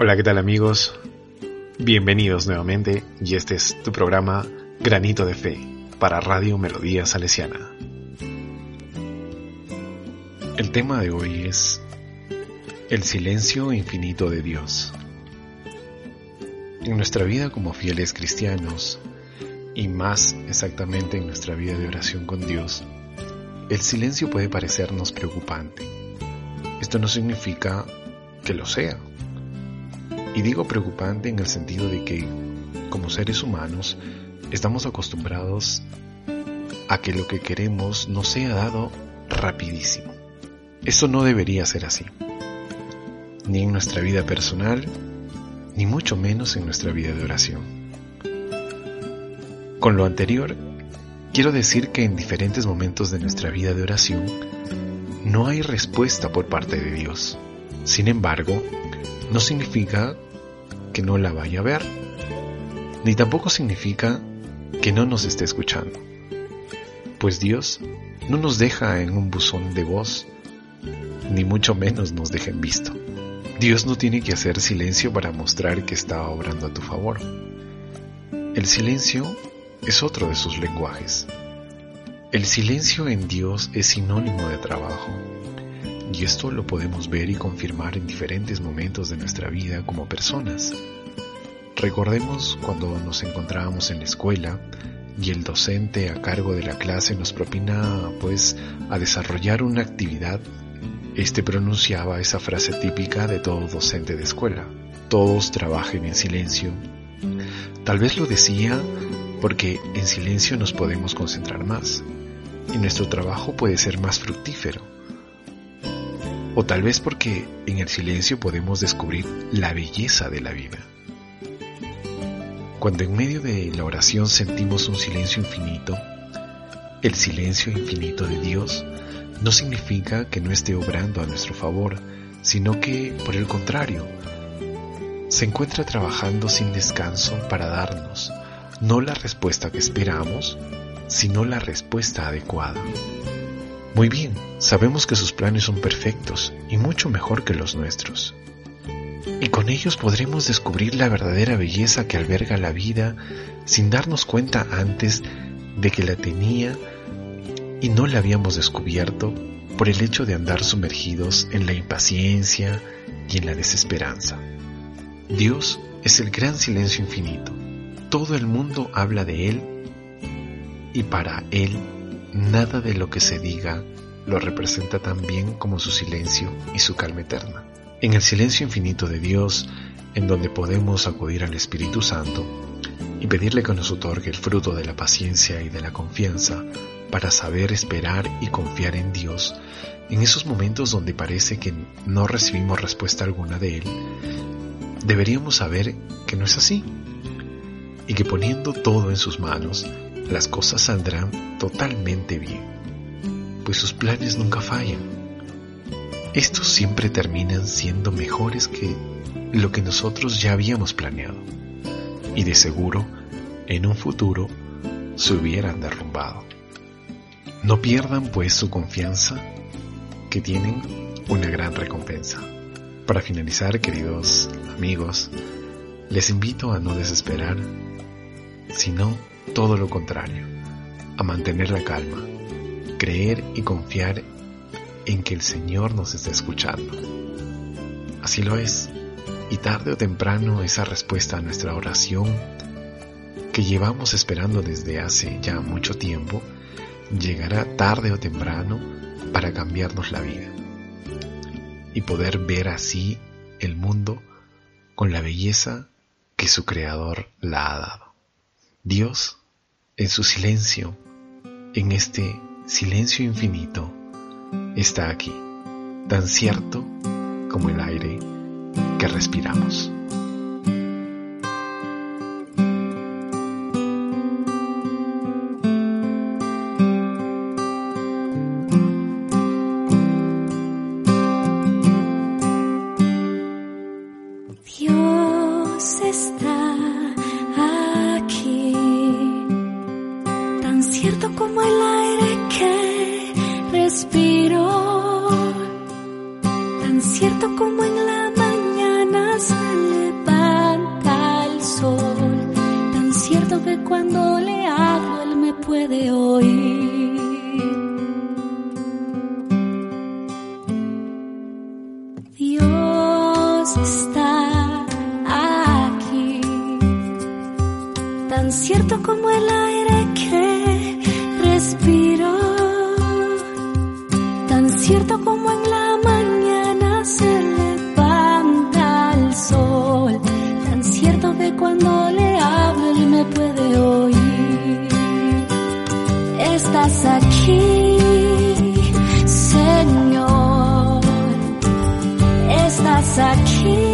Hola, ¿qué tal amigos? Bienvenidos nuevamente y este es tu programa Granito de Fe para Radio Melodía Salesiana. El tema de hoy es el silencio infinito de Dios. En nuestra vida como fieles cristianos, y más exactamente en nuestra vida de oración con Dios, el silencio puede parecernos preocupante. Esto no significa que lo sea, y digo preocupante en el sentido de que, como seres humanos, estamos acostumbrados a que lo que queremos nos sea dado rapidísimo. Eso no debería ser así. Ni en nuestra vida personal, ni mucho menos en nuestra vida de oración. Con lo anterior, quiero decir que en diferentes momentos de nuestra vida de oración no hay respuesta por parte de Dios. Sin embargo, no significa que no la vaya a ver, ni tampoco significa que no nos esté escuchando, pues Dios no nos deja en un buzón de voz, ni mucho menos nos deja en visto. Dios no tiene que hacer silencio para mostrar que está obrando a tu favor. El silencio es otro de sus lenguajes. El silencio en Dios es sinónimo de trabajo, y esto lo podemos ver y confirmar en diferentes momentos de nuestra vida como personas. Recordemos cuando nos encontrábamos en la escuela y el docente a cargo de la clase nos propina pues a desarrollar una actividad, este pronunciaba esa frase típica de todo docente de escuela. Todos trabajen en silencio. Tal vez lo decía porque en silencio nos podemos concentrar más y nuestro trabajo puede ser más fructífero o tal vez porque en el silencio podemos descubrir la belleza de la vida. Cuando en medio de la oración sentimos un silencio infinito, el silencio infinito de Dios no significa que no esté obrando a nuestro favor, sino que, por el contrario, se encuentra trabajando sin descanso para darnos no la respuesta que esperamos, sino la respuesta adecuada. Muy bien, sabemos que sus planes son perfectos y mucho mejor que los nuestros. Y con ellos podremos descubrir la verdadera belleza que alberga la vida sin darnos cuenta antes de que la tenía y no la habíamos descubierto por el hecho de andar sumergidos en la impaciencia y en la desesperanza. Dios es el gran silencio infinito. Todo el mundo habla de Él y para Él nada de lo que se diga lo representa tan bien como su silencio y su calma eterna. En el silencio infinito de Dios, en donde podemos acudir al Espíritu Santo y pedirle que nos otorgue el fruto de la paciencia y de la confianza para saber esperar y confiar en Dios, en esos momentos donde parece que no recibimos respuesta alguna de Él, deberíamos saber que no es así y que poniendo todo en sus manos, las cosas saldrán totalmente bien, pues sus planes nunca fallan. Estos siempre terminan siendo mejores que lo que nosotros ya habíamos planeado, y de seguro, en un futuro, se hubieran derrumbado. No pierdan pues su confianza, que tienen una gran recompensa. Para finalizar, queridos amigos, les invito a no desesperar, sino todo lo contrario, a mantener la calma, creer y confiar en que el Señor nos está escuchando. Así lo es, y tarde o temprano esa respuesta a nuestra oración que llevamos esperando desde hace ya mucho tiempo, llegará tarde o temprano para cambiarnos la vida y poder ver así el mundo con la belleza que su Creador la ha dado. Dios en su silencio, en este silencio infinito, está aquí, tan cierto como el aire que respiramos. respiro, tan cierto como en la mañana se levanta el sol, tan cierto que cuando le hablo él me puede oír. Dios está aquí, tan cierto como el aire. Cierto como en la mañana se levanta el sol, tan cierto que cuando le hablo Él me puede oír. Estás aquí, Señor estás aquí.